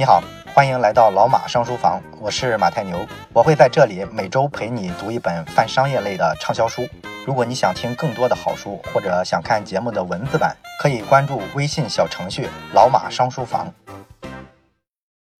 你好，欢迎来到老马商书房，我是马太牛，我会在这里每周陪你读一本泛商业类的畅销书。如果你想听更多的好书，或者想看节目的文字版，可以关注微信小程序“老马商书房”。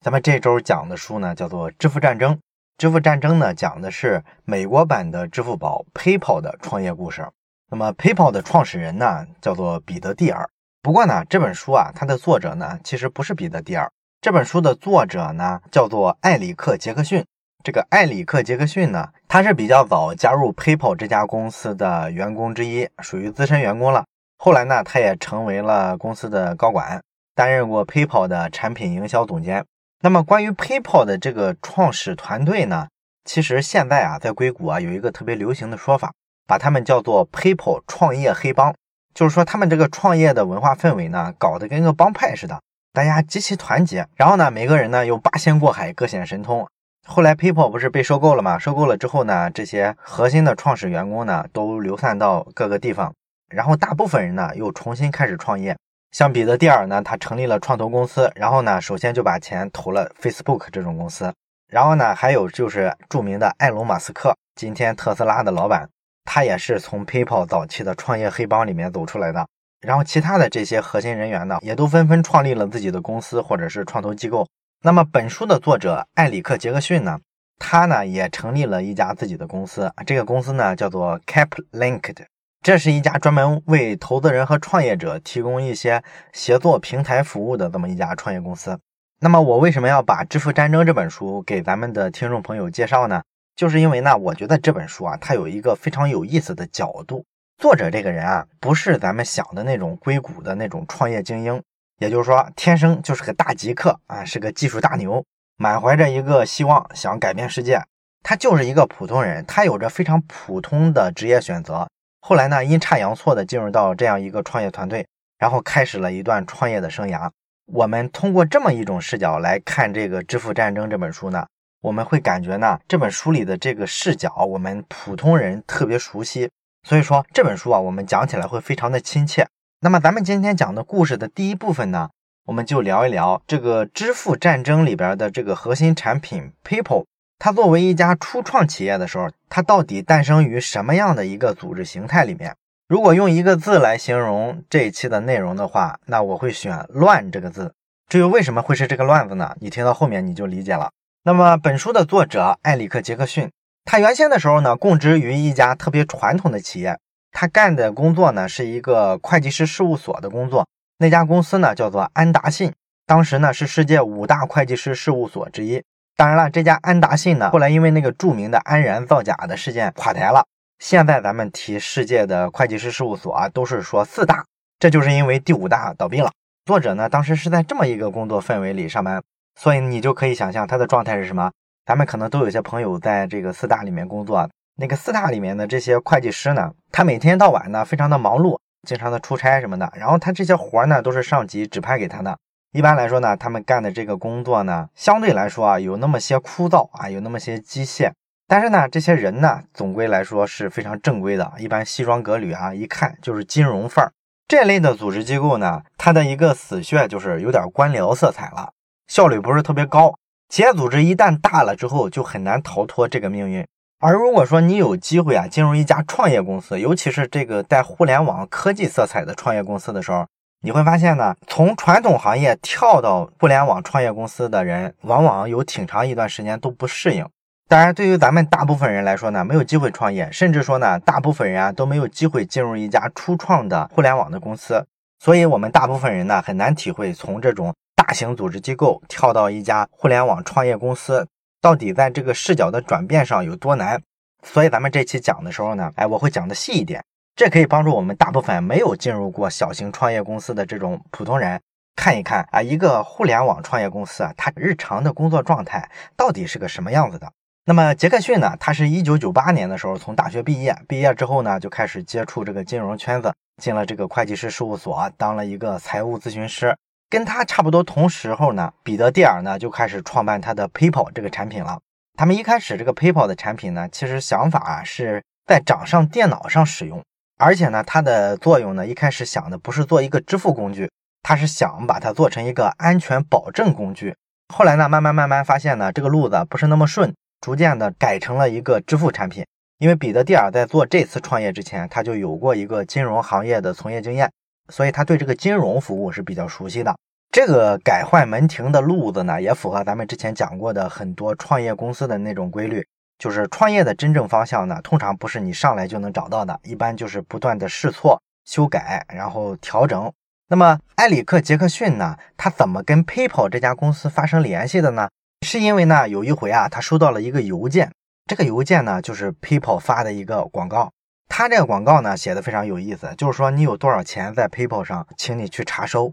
咱们这周讲的书呢，叫做《支付战争》。《支付战争》呢，讲的是美国版的支付宝 PayPal 的创业故事。那么 PayPal 的创始人呢，叫做彼得蒂尔。不过呢，这本书啊，它的作者呢，其实不是彼得蒂尔。这本书的作者呢，叫做埃里克·杰克逊。这个埃里克·杰克逊呢，他是比较早加入 PayPal 这家公司的员工之一，属于资深员工了。后来呢，他也成为了公司的高管，担任过 PayPal 的产品营销总监。那么，关于 PayPal 的这个创始团队呢，其实现在啊，在硅谷啊，有一个特别流行的说法，把他们叫做 PayPal 创业黑帮，就是说他们这个创业的文化氛围呢，搞得跟个帮派似的。大家极其团结，然后呢，每个人呢又八仙过海，各显神通。后来 PayPal 不是被收购了吗？收购了之后呢，这些核心的创始员工呢都流散到各个地方，然后大部分人呢又重新开始创业。像彼得蒂尔呢，他成立了创投公司，然后呢，首先就把钱投了 Facebook 这种公司。然后呢，还有就是著名的埃隆·马斯克，今天特斯拉的老板，他也是从 PayPal 早期的创业黑帮里面走出来的。然后，其他的这些核心人员呢，也都纷纷创立了自己的公司或者是创投机构。那么，本书的作者艾里克·杰克逊呢，他呢也成立了一家自己的公司，这个公司呢叫做 CapLinked，这是一家专门为投资人和创业者提供一些协作平台服务的这么一家创业公司。那么，我为什么要把《支付战争》这本书给咱们的听众朋友介绍呢？就是因为呢，我觉得这本书啊，它有一个非常有意思的角度。作者这个人啊，不是咱们想的那种硅谷的那种创业精英，也就是说，天生就是个大极客啊，是个技术大牛，满怀着一个希望想改变世界。他就是一个普通人，他有着非常普通的职业选择。后来呢，阴差阳错的进入到这样一个创业团队，然后开始了一段创业的生涯。我们通过这么一种视角来看这个《支付战争》这本书呢，我们会感觉呢，这本书里的这个视角，我们普通人特别熟悉。所以说这本书啊，我们讲起来会非常的亲切。那么咱们今天讲的故事的第一部分呢，我们就聊一聊这个支付战争里边的这个核心产品 PayPal。它作为一家初创企业的时候，它到底诞生于什么样的一个组织形态里面？如果用一个字来形容这一期的内容的话，那我会选“乱”这个字。至于为什么会是这个“乱”字呢？你听到后面你就理解了。那么本书的作者艾里克·杰克逊。他原先的时候呢，供职于一家特别传统的企业。他干的工作呢，是一个会计师事务所的工作。那家公司呢，叫做安达信，当时呢是世界五大会计师事务所之一。当然了，这家安达信呢，后来因为那个著名的安然造假的事件垮台了。现在咱们提世界的会计师事务所啊，都是说四大，这就是因为第五大倒闭了。作者呢，当时是在这么一个工作氛围里上班，所以你就可以想象他的状态是什么。咱们可能都有些朋友在这个四大里面工作，那个四大里面的这些会计师呢，他每天到晚呢非常的忙碌，经常的出差什么的，然后他这些活呢都是上级指派给他的。一般来说呢，他们干的这个工作呢，相对来说啊有那么些枯燥啊，有那么些机械，但是呢，这些人呢总归来说是非常正规的，一般西装革履啊，一看就是金融范儿。这类的组织机构呢，它的一个死穴就是有点官僚色彩了，效率不是特别高。企业组织一旦大了之后，就很难逃脱这个命运。而如果说你有机会啊，进入一家创业公司，尤其是这个带互联网科技色彩的创业公司的时候，你会发现呢，从传统行业跳到互联网创业公司的人，往往有挺长一段时间都不适应。当然，对于咱们大部分人来说呢，没有机会创业，甚至说呢，大部分人啊都没有机会进入一家初创的互联网的公司。所以，我们大部分人呢，很难体会从这种。大型组织机构跳到一家互联网创业公司，到底在这个视角的转变上有多难？所以咱们这期讲的时候呢，哎，我会讲的细一点，这可以帮助我们大部分没有进入过小型创业公司的这种普通人看一看啊，一个互联网创业公司啊，它日常的工作状态到底是个什么样子的。那么杰克逊呢，他是一九九八年的时候从大学毕业，毕业之后呢，就开始接触这个金融圈子，进了这个会计师事务所，当了一个财务咨询师。跟他差不多同时候呢，彼得蒂尔呢就开始创办他的 PayPal 这个产品了。他们一开始这个 PayPal 的产品呢，其实想法啊是在掌上电脑上使用，而且呢，它的作用呢一开始想的不是做一个支付工具，他是想把它做成一个安全保证工具。后来呢，慢慢慢慢发现呢，这个路子不是那么顺，逐渐的改成了一个支付产品。因为彼得蒂尔在做这次创业之前，他就有过一个金融行业的从业经验，所以他对这个金融服务是比较熟悉的。这个改换门庭的路子呢，也符合咱们之前讲过的很多创业公司的那种规律，就是创业的真正方向呢，通常不是你上来就能找到的，一般就是不断的试错、修改，然后调整。那么埃里克·杰克逊呢，他怎么跟 PayPal 这家公司发生联系的呢？是因为呢，有一回啊，他收到了一个邮件。这个邮件呢，就是 PayPal 发的一个广告。他这个广告呢，写的非常有意思，就是说你有多少钱在 PayPal 上，请你去查收。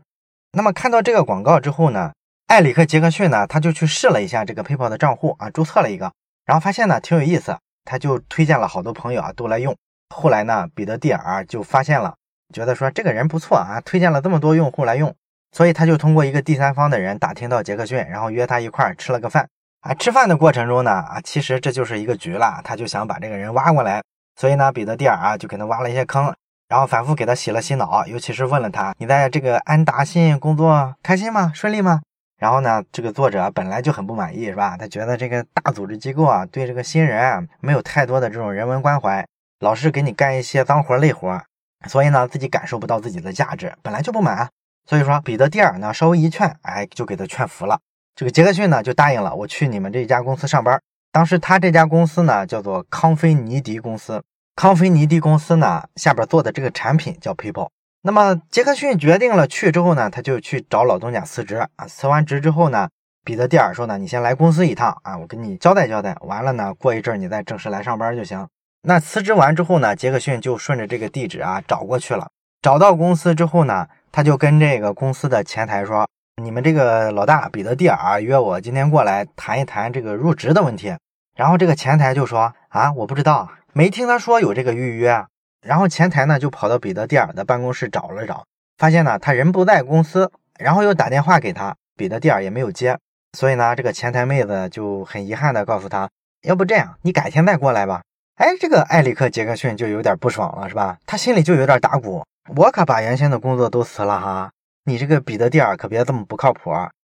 那么看到这个广告之后呢，艾里克·杰克逊呢，他就去试了一下这个 PayPal 的账户啊，注册了一个，然后发现呢挺有意思，他就推荐了好多朋友啊都来用。后来呢，彼得蒂尔就发现了，觉得说这个人不错啊，推荐了这么多用户来用，所以他就通过一个第三方的人打听到杰克逊，然后约他一块儿吃了个饭。啊，吃饭的过程中呢，啊，其实这就是一个局了，他就想把这个人挖过来，所以呢，彼得蒂尔啊就给他挖了一些坑，然后反复给他洗了洗脑，尤其是问了他，你在这个安达信工作开心吗？顺利吗？然后呢，这个作者本来就很不满意，是吧？他觉得这个大组织机构啊，对这个新人啊没有太多的这种人文关怀，老是给你干一些脏活累活，所以呢，自己感受不到自己的价值，本来就不满，所以说彼得蒂尔呢稍微一劝，哎，就给他劝服了。这个杰克逊呢就答应了，我去你们这家公司上班。当时他这家公司呢叫做康菲尼迪公司，康菲尼迪公司呢下边做的这个产品叫 PayPal。那么杰克逊决定了去之后呢，他就去找老东家辞职啊。辞完职之后呢，彼得蒂尔说呢，你先来公司一趟啊，我跟你交代交代。完了呢，过一阵你再正式来上班就行。那辞职完之后呢，杰克逊就顺着这个地址啊找过去了。找到公司之后呢，他就跟这个公司的前台说。你们这个老大彼得蒂尔约我今天过来谈一谈这个入职的问题，然后这个前台就说啊，我不知道，没听他说有这个预约。然后前台呢就跑到彼得蒂尔的办公室找了找，发现呢他人不在公司，然后又打电话给他，彼得蒂尔也没有接，所以呢这个前台妹子就很遗憾的告诉他，要不这样，你改天再过来吧。哎，这个艾里克杰克逊就有点不爽了，是吧？他心里就有点打鼓，我可把原先的工作都辞了哈。你这个彼得蒂尔可别这么不靠谱，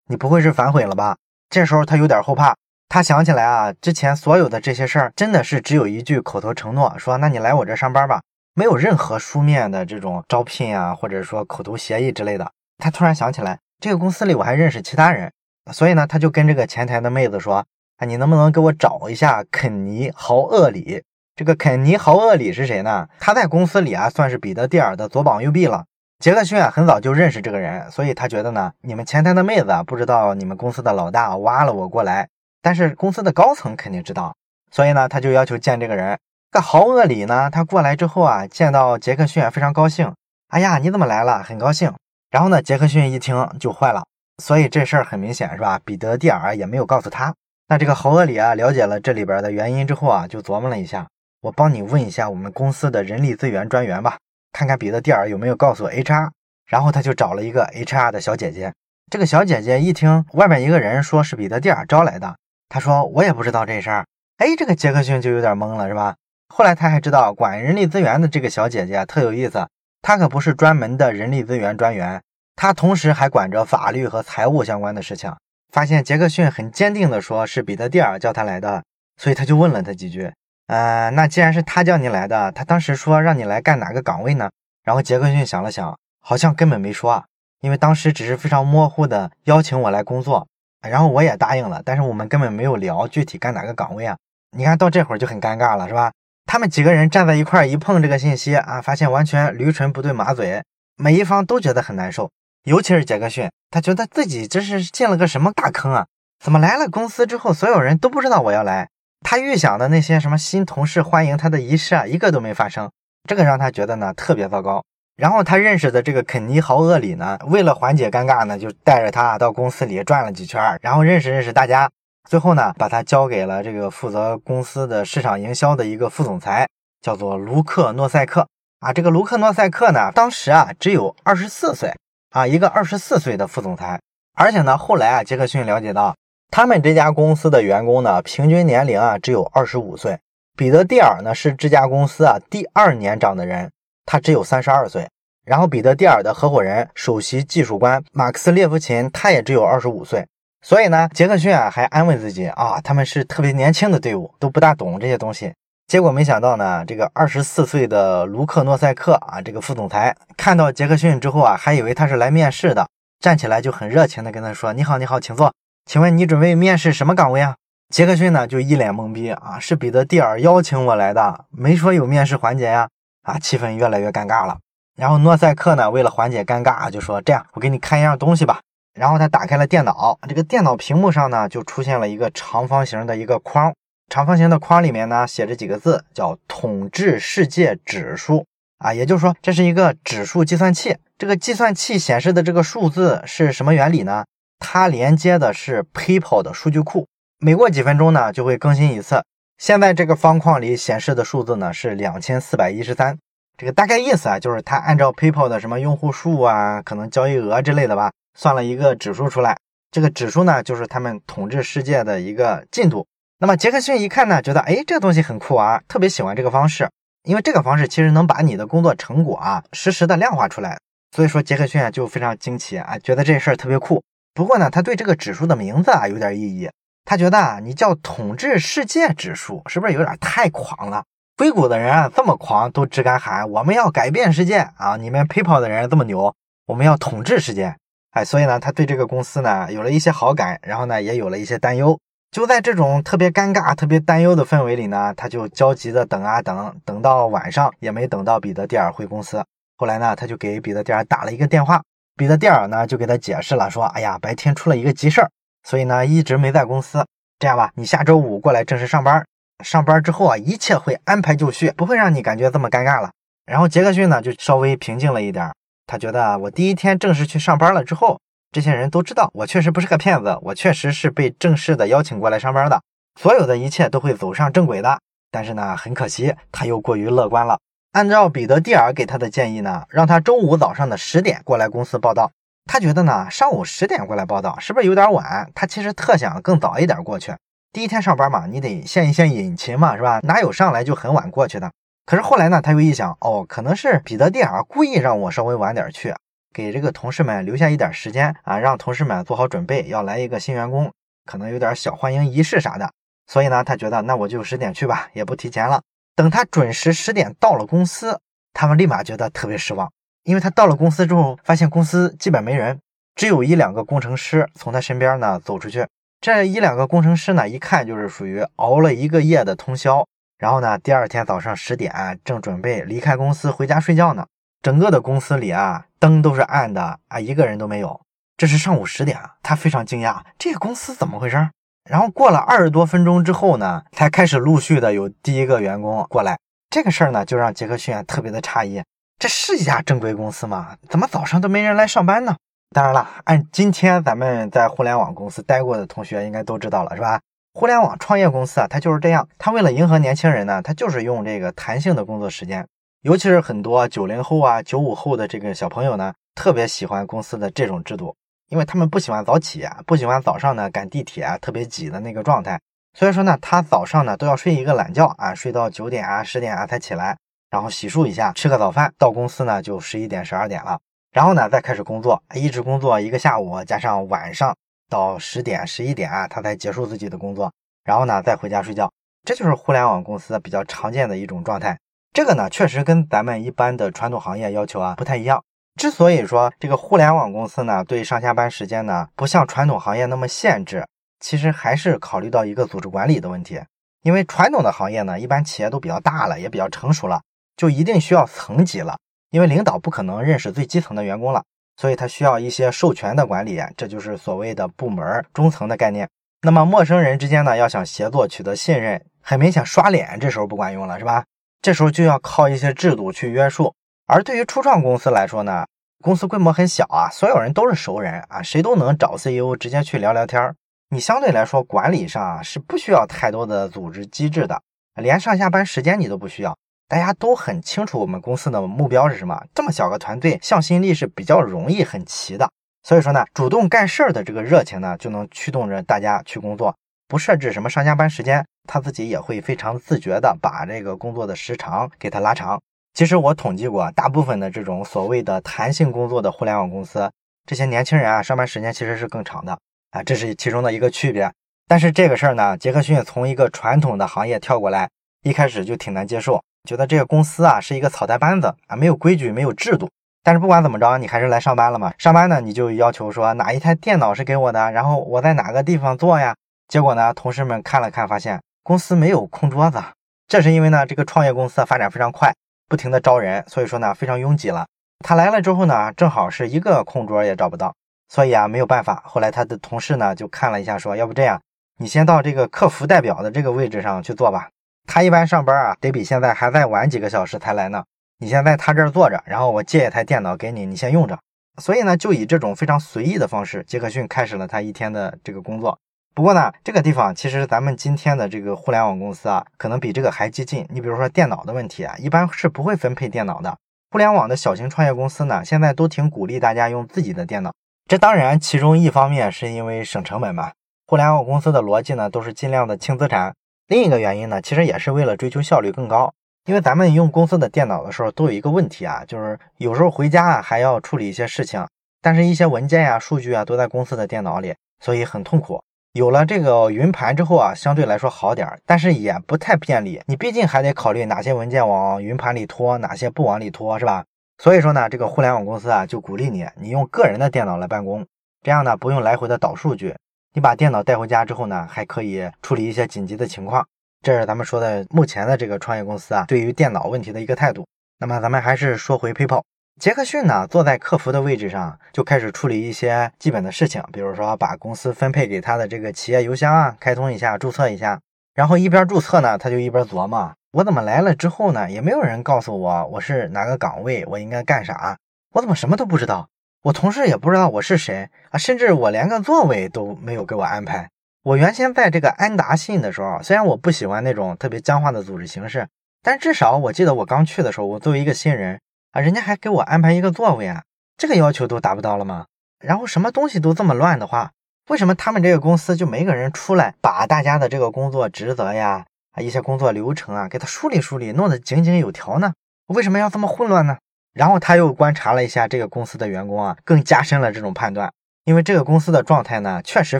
你不会是反悔了吧？这时候他有点后怕，他想起来啊，之前所有的这些事儿真的是只有一句口头承诺，说那你来我这上班吧，没有任何书面的这种招聘啊，或者说口头协议之类的。他突然想起来，这个公司里我还认识其他人，所以呢，他就跟这个前台的妹子说，啊，你能不能给我找一下肯尼豪厄里？这个肯尼豪厄里是谁呢？他在公司里啊，算是彼得蒂尔的左膀右臂了。杰克逊啊，很早就认识这个人，所以他觉得呢，你们前台的妹子啊，不知道你们公司的老大挖了我过来，但是公司的高层肯定知道，所以呢，他就要求见这个人。这豪厄里呢，他过来之后啊，见到杰克逊非常高兴。哎呀，你怎么来了？很高兴。然后呢，杰克逊一听就坏了，所以这事儿很明显是吧？彼得蒂尔也没有告诉他。那这个豪厄里啊，了解了这里边的原因之后啊，就琢磨了一下，我帮你问一下我们公司的人力资源专员吧。看看彼得蒂尔有没有告诉 HR，然后他就找了一个 HR 的小姐姐。这个小姐姐一听外面一个人说是彼得蒂尔招来的，她说我也不知道这事儿。哎，这个杰克逊就有点懵了，是吧？后来他还知道管人力资源的这个小姐姐特有意思，她可不是专门的人力资源专员，她同时还管着法律和财务相关的事情。发现杰克逊很坚定地说是彼得蒂尔叫他来的，所以他就问了他几句。呃，那既然是他叫你来的，他当时说让你来干哪个岗位呢？然后杰克逊想了想，好像根本没说啊，因为当时只是非常模糊的邀请我来工作，然后我也答应了，但是我们根本没有聊具体干哪个岗位啊。你看到这会儿就很尴尬了，是吧？他们几个人站在一块儿一碰这个信息啊，发现完全驴唇不对马嘴，每一方都觉得很难受，尤其是杰克逊，他觉得自己这是进了个什么大坑啊？怎么来了公司之后，所有人都不知道我要来？他预想的那些什么新同事欢迎他的仪式啊，一个都没发生，这个让他觉得呢特别糟糕。然后他认识的这个肯尼豪厄里呢，为了缓解尴尬呢，就带着他到公司里转了几圈，然后认识认识大家。最后呢，把他交给了这个负责公司的市场营销的一个副总裁，叫做卢克诺塞克啊。这个卢克诺塞克呢，当时啊只有二十四岁啊，一个二十四岁的副总裁。而且呢，后来啊，杰克逊了解到。他们这家公司的员工呢，平均年龄啊只有二十五岁。彼得蒂尔呢是这家公司啊第二年长的人，他只有三十二岁。然后彼得蒂尔的合伙人、首席技术官马克思列夫琴，他也只有二十五岁。所以呢，杰克逊啊还安慰自己啊，他们是特别年轻的队伍，都不大懂这些东西。结果没想到呢，这个二十四岁的卢克诺塞克啊，这个副总裁看到杰克逊之后啊，还以为他是来面试的，站起来就很热情的跟他说：“你好，你好，请坐。请问你准备面试什么岗位啊？”杰克逊呢就一脸懵逼啊，是彼得蒂尔邀请我来的，没说有面试环节呀。啊，气氛越来越尴尬了。然后诺塞克呢，为了缓解尴尬，就说：“这样，我给你看一样东西吧。”然后他打开了电脑，这个电脑屏幕上呢，就出现了一个长方形的一个框。长方形的框里面呢，写着几个字，叫“统治世界指数”啊，也就是说，这是一个指数计算器。这个计算器显示的这个数字是什么原理呢？它连接的是 PayPal 的数据库，每过几分钟呢，就会更新一次。现在这个方框里显示的数字呢是两千四百一十三，这个大概意思啊，就是它按照 PayPal 的什么用户数啊，可能交易额之类的吧，算了一个指数出来。这个指数呢，就是他们统治世界的一个进度。那么杰克逊一看呢，觉得哎，这个东西很酷啊，特别喜欢这个方式，因为这个方式其实能把你的工作成果啊实时的量化出来。所以说杰克逊啊就非常惊奇啊，觉得这事儿特别酷。不过呢，他对这个指数的名字啊有点异议。他觉得啊，你叫统治世界指数是不是有点太狂了？硅谷的人啊这么狂，都只敢喊我们要改变世界啊！你们 PayPal 的人这么牛，我们要统治世界。哎，所以呢，他对这个公司呢有了一些好感，然后呢也有了一些担忧。就在这种特别尴尬、特别担忧的氛围里呢，他就焦急的等啊等，等到晚上也没等到彼得蒂尔回公司。后来呢，他就给彼得蒂尔打了一个电话，彼得蒂尔呢就给他解释了，说：“哎呀，白天出了一个急事儿。”所以呢，一直没在公司。这样吧，你下周五过来正式上班。上班之后啊，一切会安排就绪，不会让你感觉这么尴尬了。然后杰克逊呢，就稍微平静了一点。他觉得我第一天正式去上班了之后，这些人都知道我确实不是个骗子，我确实是被正式的邀请过来上班的。所有的一切都会走上正轨的。但是呢，很可惜，他又过于乐观了。按照彼得蒂尔给他的建议呢，让他周五早上的十点过来公司报道。他觉得呢，上午十点过来报道是不是有点晚？他其实特想更早一点过去。第一天上班嘛，你得献一献殷勤嘛，是吧？哪有上来就很晚过去的？可是后来呢，他又一想，哦，可能是彼得蒂尔故意让我稍微晚点去，给这个同事们留下一点时间啊，让同事们做好准备，要来一个新员工，可能有点小欢迎仪式啥的。所以呢，他觉得那我就十点去吧，也不提前了。等他准时十点到了公司，他们立马觉得特别失望。因为他到了公司之后，发现公司基本没人，只有一两个工程师从他身边呢走出去。这一两个工程师呢，一看就是属于熬了一个夜的通宵，然后呢，第二天早上十点正准备离开公司回家睡觉呢。整个的公司里啊，灯都是暗的啊，一个人都没有。这是上午十点，他非常惊讶，这个公司怎么回事？然后过了二十多分钟之后呢，才开始陆续的有第一个员工过来。这个事儿呢，就让杰克逊特别的诧异。这是一家正规公司吗？怎么早上都没人来上班呢？当然了，按今天咱们在互联网公司待过的同学应该都知道了，是吧？互联网创业公司啊，它就是这样。它为了迎合年轻人呢，它就是用这个弹性的工作时间。尤其是很多九零后啊、九五后的这个小朋友呢，特别喜欢公司的这种制度，因为他们不喜欢早起，不喜欢早上呢赶地铁特别挤的那个状态。所以说呢，他早上呢都要睡一个懒觉啊，睡到九点啊、十点啊才起来。然后洗漱一下，吃个早饭，到公司呢就十一点十二点了。然后呢再开始工作，一直工作一个下午，加上晚上到十点十一点啊，他才结束自己的工作。然后呢再回家睡觉。这就是互联网公司比较常见的一种状态。这个呢确实跟咱们一般的传统行业要求啊不太一样。之所以说这个互联网公司呢对上下班时间呢不像传统行业那么限制，其实还是考虑到一个组织管理的问题。因为传统的行业呢，一般企业都比较大了，也比较成熟了。就一定需要层级了，因为领导不可能认识最基层的员工了，所以他需要一些授权的管理，这就是所谓的部门中层的概念。那么陌生人之间呢，要想协作取得信任，很明显刷脸这时候不管用了，是吧？这时候就要靠一些制度去约束。而对于初创公司来说呢，公司规模很小啊，所有人都是熟人啊，谁都能找 CEO 直接去聊聊天儿。你相对来说管理上啊是不需要太多的组织机制的，连上下班时间你都不需要。大家都很清楚我们公司的目标是什么。这么小个团队，向心力是比较容易很齐的。所以说呢，主动干事儿的这个热情呢，就能驱动着大家去工作。不设置什么上下班时间，他自己也会非常自觉的把这个工作的时长给它拉长。其实我统计过，大部分的这种所谓的弹性工作的互联网公司，这些年轻人啊，上班时间其实是更长的。啊，这是其中的一个区别。但是这个事儿呢，杰克逊从一个传统的行业跳过来，一开始就挺难接受，觉得这个公司啊是一个草台班子啊，没有规矩，没有制度。但是不管怎么着，你还是来上班了嘛。上班呢，你就要求说哪一台电脑是给我的，然后我在哪个地方做呀？结果呢，同事们看了看，发现公司没有空桌子。这是因为呢，这个创业公司发展非常快，不停的招人，所以说呢，非常拥挤了。他来了之后呢，正好是一个空桌也找不到，所以啊，没有办法。后来他的同事呢，就看了一下，说要不这样，你先到这个客服代表的这个位置上去做吧。他一般上班啊，得比现在还再晚几个小时才来呢。你先在他这儿坐着，然后我借一台电脑给你，你先用着。所以呢，就以这种非常随意的方式，杰克逊开始了他一天的这个工作。不过呢，这个地方其实咱们今天的这个互联网公司啊，可能比这个还激进。你比如说电脑的问题啊，一般是不会分配电脑的。互联网的小型创业公司呢，现在都挺鼓励大家用自己的电脑。这当然，其中一方面是因为省成本嘛。互联网公司的逻辑呢，都是尽量的轻资产。另一个原因呢，其实也是为了追求效率更高。因为咱们用公司的电脑的时候，都有一个问题啊，就是有时候回家啊还要处理一些事情，但是一些文件呀、数据啊都在公司的电脑里，所以很痛苦。有了这个云盘之后啊，相对来说好点儿，但是也不太便利。你毕竟还得考虑哪些文件往云盘里拖，哪些不往里拖，是吧？所以说呢，这个互联网公司啊就鼓励你，你用个人的电脑来办公，这样呢不用来回的导数据，你把电脑带回家之后呢，还可以处理一些紧急的情况。这是咱们说的目前的这个创业公司啊，对于电脑问题的一个态度。那么咱们还是说回 PayPal，杰克逊呢坐在客服的位置上，就开始处理一些基本的事情，比如说把公司分配给他的这个企业邮箱啊，开通一下，注册一下。然后一边注册呢，他就一边琢磨：我怎么来了之后呢，也没有人告诉我我是哪个岗位，我应该干啥？我怎么什么都不知道？我同事也不知道我是谁啊，甚至我连个座位都没有给我安排。我原先在这个安达信的时候，虽然我不喜欢那种特别僵化的组织形式，但至少我记得我刚去的时候，我作为一个新人啊，人家还给我安排一个座位啊，这个要求都达不到了吗？然后什么东西都这么乱的话，为什么他们这个公司就没个人出来把大家的这个工作职责呀啊一些工作流程啊给他梳理梳理，弄得井井有条呢？为什么要这么混乱呢？然后他又观察了一下这个公司的员工啊，更加深了这种判断，因为这个公司的状态呢确实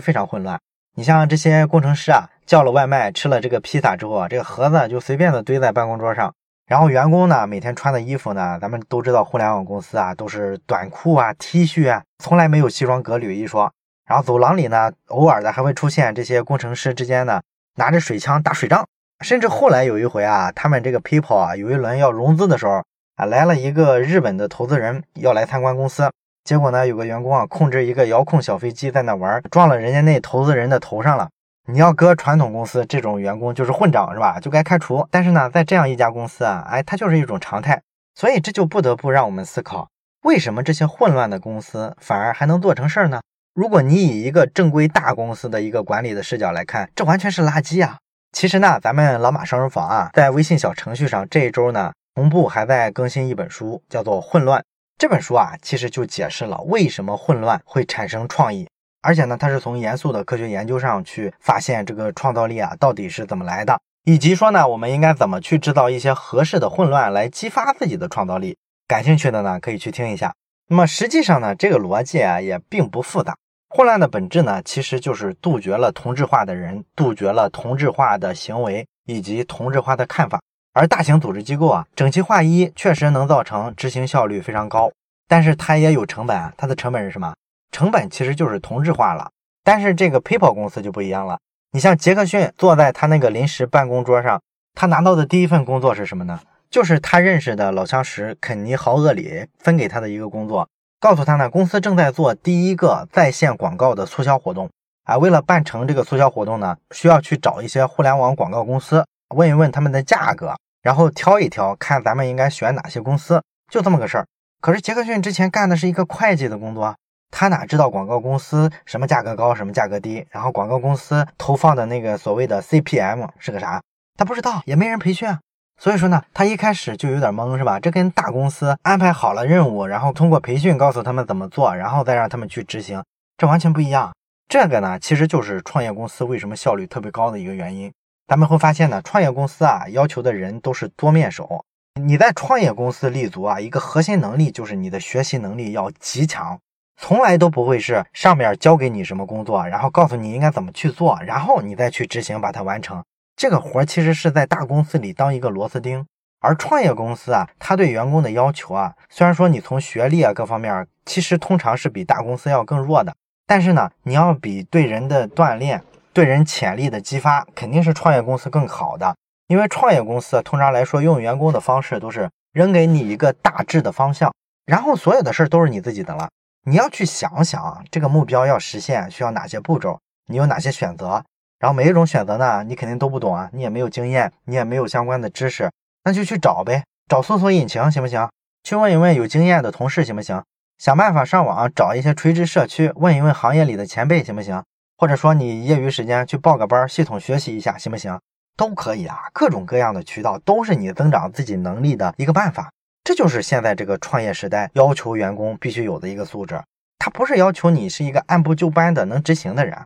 非常混乱。你像这些工程师啊，叫了外卖，吃了这个披萨之后啊，这个盒子就随便的堆在办公桌上。然后员工呢，每天穿的衣服呢，咱们都知道，互联网公司啊，都是短裤啊、T 恤啊，从来没有西装革履一说。然后走廊里呢，偶尔的还会出现这些工程师之间呢，拿着水枪打水仗。甚至后来有一回啊，他们这个 PayPal 啊，有一轮要融资的时候啊，来了一个日本的投资人要来参观公司。结果呢，有个员工啊，控制一个遥控小飞机在那玩，撞了人家那投资人的头上了。你要搁传统公司，这种员工就是混账，是吧？就该开除。但是呢，在这样一家公司啊，哎，它就是一种常态。所以这就不得不让我们思考，为什么这些混乱的公司反而还能做成事儿呢？如果你以一个正规大公司的一个管理的视角来看，这完全是垃圾啊！其实呢，咱们老马商人坊啊，在微信小程序上这一周呢，同步还在更新一本书，叫做《混乱》。这本书啊，其实就解释了为什么混乱会产生创意，而且呢，它是从严肃的科学研究上去发现这个创造力啊到底是怎么来的，以及说呢，我们应该怎么去制造一些合适的混乱来激发自己的创造力。感兴趣的呢，可以去听一下。那么实际上呢，这个逻辑啊也并不复杂。混乱的本质呢，其实就是杜绝了同质化的人，杜绝了同质化的行为以及同质化的看法。而大型组织机构啊，整齐划一确实能造成执行效率非常高，但是它也有成本啊。它的成本是什么？成本其实就是同质化了。但是这个 PayPal 公司就不一样了。你像杰克逊坐在他那个临时办公桌上，他拿到的第一份工作是什么呢？就是他认识的老相识肯尼豪厄里分给他的一个工作，告诉他呢，公司正在做第一个在线广告的促销活动啊。为了办成这个促销活动呢，需要去找一些互联网广告公司，问一问他们的价格。然后挑一挑，看咱们应该选哪些公司，就这么个事儿。可是杰克逊之前干的是一个会计的工作，他哪知道广告公司什么价格高，什么价格低？然后广告公司投放的那个所谓的 CPM 是个啥？他不知道，也没人培训啊。所以说呢，他一开始就有点懵，是吧？这跟大公司安排好了任务，然后通过培训告诉他们怎么做，然后再让他们去执行，这完全不一样。这个呢，其实就是创业公司为什么效率特别高的一个原因。咱们会发现呢，创业公司啊，要求的人都是多面手。你在创业公司立足啊，一个核心能力就是你的学习能力要极强。从来都不会是上面交给你什么工作，然后告诉你应该怎么去做，然后你再去执行把它完成。这个活其实是在大公司里当一个螺丝钉，而创业公司啊，它对员工的要求啊，虽然说你从学历啊各方面，其实通常是比大公司要更弱的，但是呢，你要比对人的锻炼、对人潜力的激发，肯定是创业公司更好的。因为创业公司通常来说用员工的方式都是扔给你一个大致的方向，然后所有的事都是你自己的了。你要去想想这个目标要实现需要哪些步骤，你有哪些选择，然后每一种选择呢，你肯定都不懂啊，你也没有经验，你也没有相关的知识，那就去找呗，找搜索引擎行不行？去问一问有经验的同事行不行？想办法上网找一些垂直社区，问一问行业里的前辈行不行？或者说你业余时间去报个班，系统学习一下行不行？都可以啊，各种各样的渠道都是你增长自己能力的一个办法。这就是现在这个创业时代要求员工必须有的一个素质，他不是要求你是一个按部就班的能执行的人。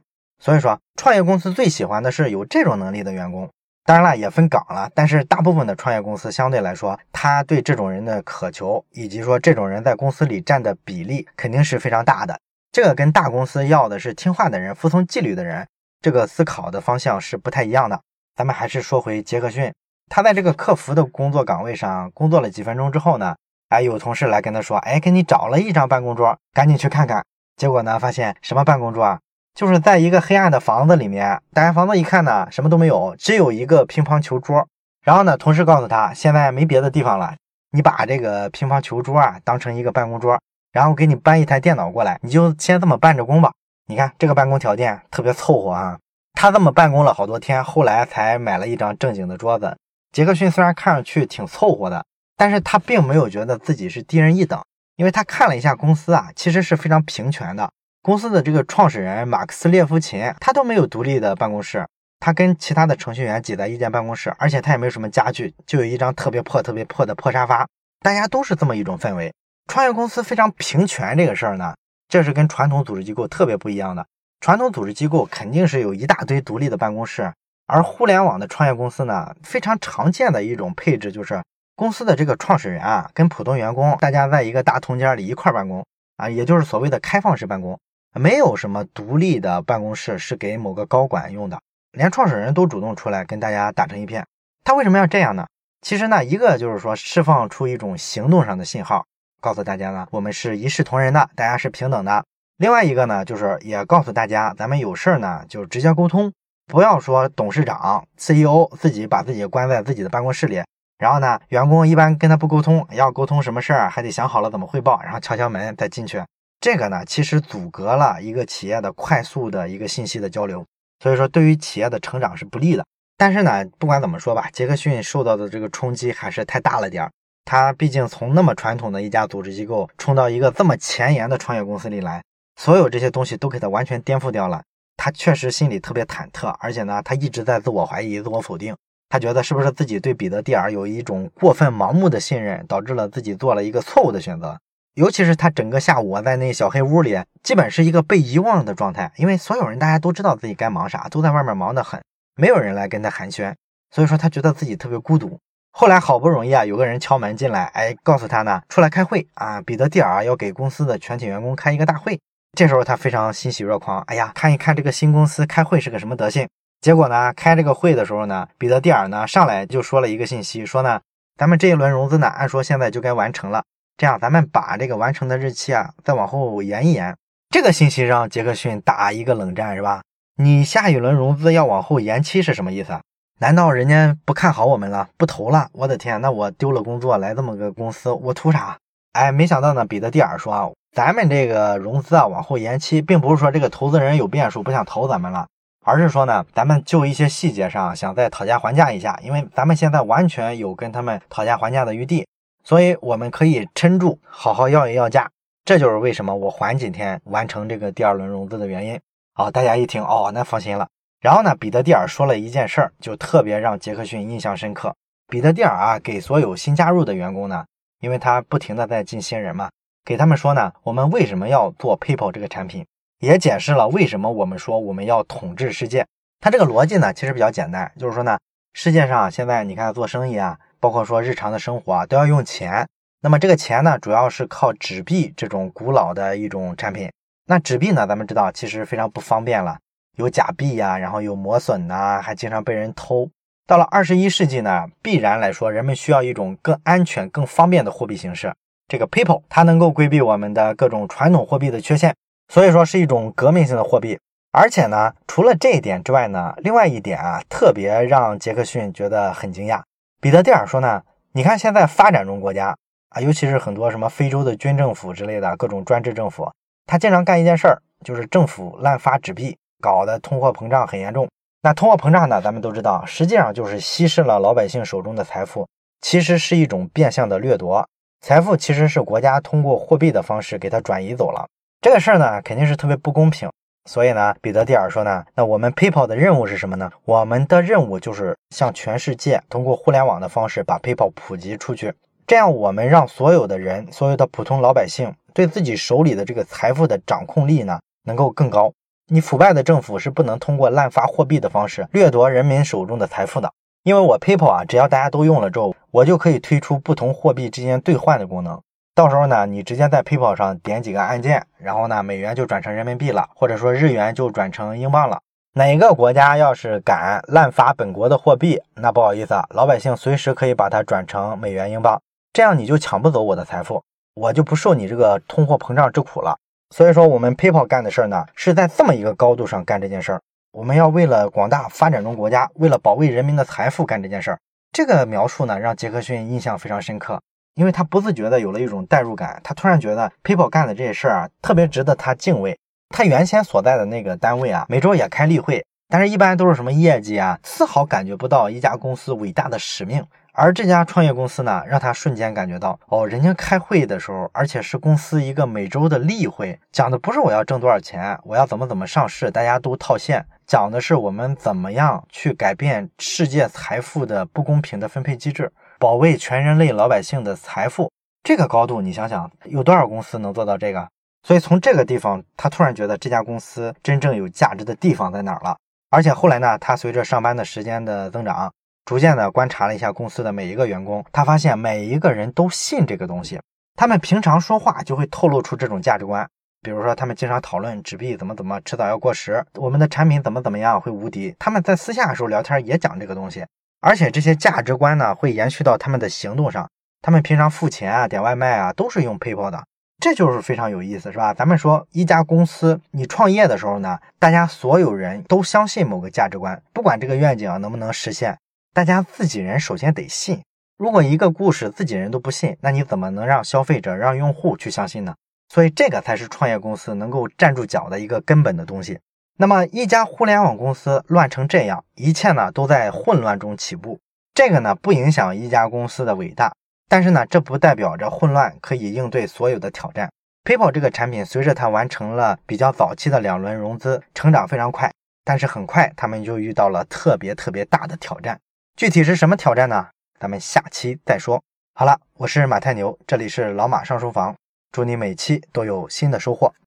所以说，创业公司最喜欢的是有这种能力的员工。当然了，也分岗了，但是大部分的创业公司相对来说，他对这种人的渴求，以及说这种人在公司里占的比例，肯定是非常大的。这个跟大公司要的是听话的人、服从纪律的人，这个思考的方向是不太一样的。咱们还是说回杰克逊。他在这个客服的工作岗位上工作了几分钟之后呢，哎，有同事来跟他说，哎，给你找了一张办公桌，赶紧去看看。结果呢，发现什么办公桌啊？就是在一个黑暗的房子里面，打开房子一看呢，什么都没有，只有一个乒乓球桌。然后呢，同事告诉他，现在没别的地方了，你把这个乒乓球桌啊当成一个办公桌，然后给你搬一台电脑过来，你就先这么办着工吧。你看这个办公条件特别凑合啊。他这么办公了好多天，后来才买了一张正经的桌子。杰克逊虽然看上去挺凑合的，但是他并没有觉得自己是低人一等，因为他看了一下公司啊，其实是非常平权的。公司的这个创始人马克思列夫琴，他都没有独立的办公室，他跟其他的程序员挤在一间办公室，而且他也没有什么家具，就有一张特别破、特别破的破沙发，大家都是这么一种氛围。创业公司非常平权这个事儿呢，这是跟传统组织机构特别不一样的。传统组织机构肯定是有一大堆独立的办公室。而互联网的创业公司呢，非常常见的一种配置就是，公司的这个创始人啊，跟普通员工大家在一个大通间里一块办公啊，也就是所谓的开放式办公，没有什么独立的办公室是给某个高管用的，连创始人都主动出来跟大家打成一片。他为什么要这样呢？其实呢，一个就是说释放出一种行动上的信号，告诉大家呢，我们是一视同仁的，大家是平等的。另外一个呢，就是也告诉大家，咱们有事儿呢就直接沟通。不要说董事长、CEO 自己把自己关在自己的办公室里，然后呢，员工一般跟他不沟通，要沟通什么事儿还得想好了怎么汇报，然后敲敲门再进去。这个呢，其实阻隔了一个企业的快速的一个信息的交流，所以说对于企业的成长是不利的。但是呢，不管怎么说吧，杰克逊受到的这个冲击还是太大了点儿。他毕竟从那么传统的一家组织机构冲到一个这么前沿的创业公司里来，所有这些东西都给他完全颠覆掉了。他确实心里特别忐忑，而且呢，他一直在自我怀疑、自我否定。他觉得是不是自己对彼得蒂尔有一种过分盲目的信任，导致了自己做了一个错误的选择。尤其是他整个下午在那小黑屋里，基本是一个被遗忘的状态，因为所有人大家都知道自己该忙啥，都在外面忙得很，没有人来跟他寒暄，所以说他觉得自己特别孤独。后来好不容易啊，有个人敲门进来，哎，告诉他呢，出来开会啊，彼得蒂尔要给公司的全体员工开一个大会。这时候他非常欣喜若狂，哎呀，看一看这个新公司开会是个什么德行。结果呢，开这个会的时候呢，彼得蒂尔呢上来就说了一个信息，说呢，咱们这一轮融资呢，按说现在就该完成了，这样咱们把这个完成的日期啊再往后延一延。这个信息让杰克逊打一个冷战，是吧？你下一轮融资要往后延期是什么意思？难道人家不看好我们了，不投了？我的天，那我丢了工作来这么个公司，我图啥？哎，没想到呢，彼得蒂尔说啊。咱们这个融资啊往后延期，并不是说这个投资人有变数不想投咱们了，而是说呢，咱们就一些细节上想再讨价还价一下，因为咱们现在完全有跟他们讨价还价的余地，所以我们可以撑住，好好要一要价。这就是为什么我缓几天完成这个第二轮融资的原因。好，大家一听哦，那放心了。然后呢，彼得蒂尔说了一件事儿，就特别让杰克逊印象深刻。彼得蒂尔啊，给所有新加入的员工呢，因为他不停的在进新人嘛。给他们说呢，我们为什么要做 PayPal 这个产品，也解释了为什么我们说我们要统治世界。它这个逻辑呢，其实比较简单，就是说呢，世界上现在你看做生意啊，包括说日常的生活啊，都要用钱。那么这个钱呢，主要是靠纸币这种古老的一种产品。那纸币呢，咱们知道其实非常不方便了，有假币呀，然后有磨损呐，还经常被人偷。到了二十一世纪呢，必然来说，人们需要一种更安全、更方便的货币形式。这个 PayPal 它能够规避我们的各种传统货币的缺陷，所以说是一种革命性的货币。而且呢，除了这一点之外呢，另外一点啊，特别让杰克逊觉得很惊讶。彼得蒂尔说呢，你看现在发展中国家。啊，尤其是很多什么非洲的军政府之类的各种专制政府，他经常干一件事儿，就是政府滥发纸币，搞得通货膨胀很严重。那通货膨胀呢，咱们都知道，实际上就是稀释了老百姓手中的财富，其实是一种变相的掠夺。财富其实是国家通过货币的方式给它转移走了。这个事儿呢，肯定是特别不公平。所以呢，彼得蒂尔说呢，那我们 PayPal 的任务是什么呢？我们的任务就是向全世界通过互联网的方式把 PayPal 普及出去。这样，我们让所有的人，所有的普通老百姓对自己手里的这个财富的掌控力呢，能够更高。你腐败的政府是不能通过滥发货币的方式掠夺人民手中的财富的。因为我 PayPal 啊，只要大家都用了之后，我就可以推出不同货币之间兑换的功能。到时候呢，你直接在 PayPal 上点几个按键，然后呢，美元就转成人民币了，或者说日元就转成英镑了。哪个国家要是敢滥发本国的货币，那不好意思啊，老百姓随时可以把它转成美元、英镑。这样你就抢不走我的财富，我就不受你这个通货膨胀之苦了。所以说，我们 PayPal 干的事儿呢，是在这么一个高度上干这件事儿。我们要为了广大发展中国家，为了保卫人民的财富干这件事儿。这个描述呢，让杰克逊印象非常深刻，因为他不自觉的有了一种代入感。他突然觉得 PayPal 干的这些事儿啊，特别值得他敬畏。他原先所在的那个单位啊，每周也开例会，但是一般都是什么业绩啊，丝毫感觉不到一家公司伟大的使命。而这家创业公司呢，让他瞬间感觉到，哦，人家开会的时候，而且是公司一个每周的例会，讲的不是我要挣多少钱，我要怎么怎么上市，大家都套现，讲的是我们怎么样去改变世界财富的不公平的分配机制，保卫全人类老百姓的财富。这个高度，你想想，有多少公司能做到这个？所以从这个地方，他突然觉得这家公司真正有价值的地方在哪儿了。而且后来呢，他随着上班的时间的增长。逐渐的观察了一下公司的每一个员工，他发现每一个人都信这个东西。他们平常说话就会透露出这种价值观，比如说他们经常讨论纸币怎么怎么迟早要过时，我们的产品怎么怎么样会无敌。他们在私下的时候聊天也讲这个东西，而且这些价值观呢会延续到他们的行动上。他们平常付钱啊、点外卖啊都是用 PayPal 的，这就是非常有意思，是吧？咱们说一家公司你创业的时候呢，大家所有人都相信某个价值观，不管这个愿景啊能不能实现。大家自己人首先得信，如果一个故事自己人都不信，那你怎么能让消费者、让用户去相信呢？所以这个才是创业公司能够站住脚的一个根本的东西。那么一家互联网公司乱成这样，一切呢都在混乱中起步，这个呢不影响一家公司的伟大，但是呢这不代表着混乱可以应对所有的挑战。PayPal 这个产品随着它完成了比较早期的两轮融资，成长非常快，但是很快他们就遇到了特别特别大的挑战。具体是什么挑战呢？咱们下期再说。好了，我是马太牛，这里是老马上书房，祝你每期都有新的收获。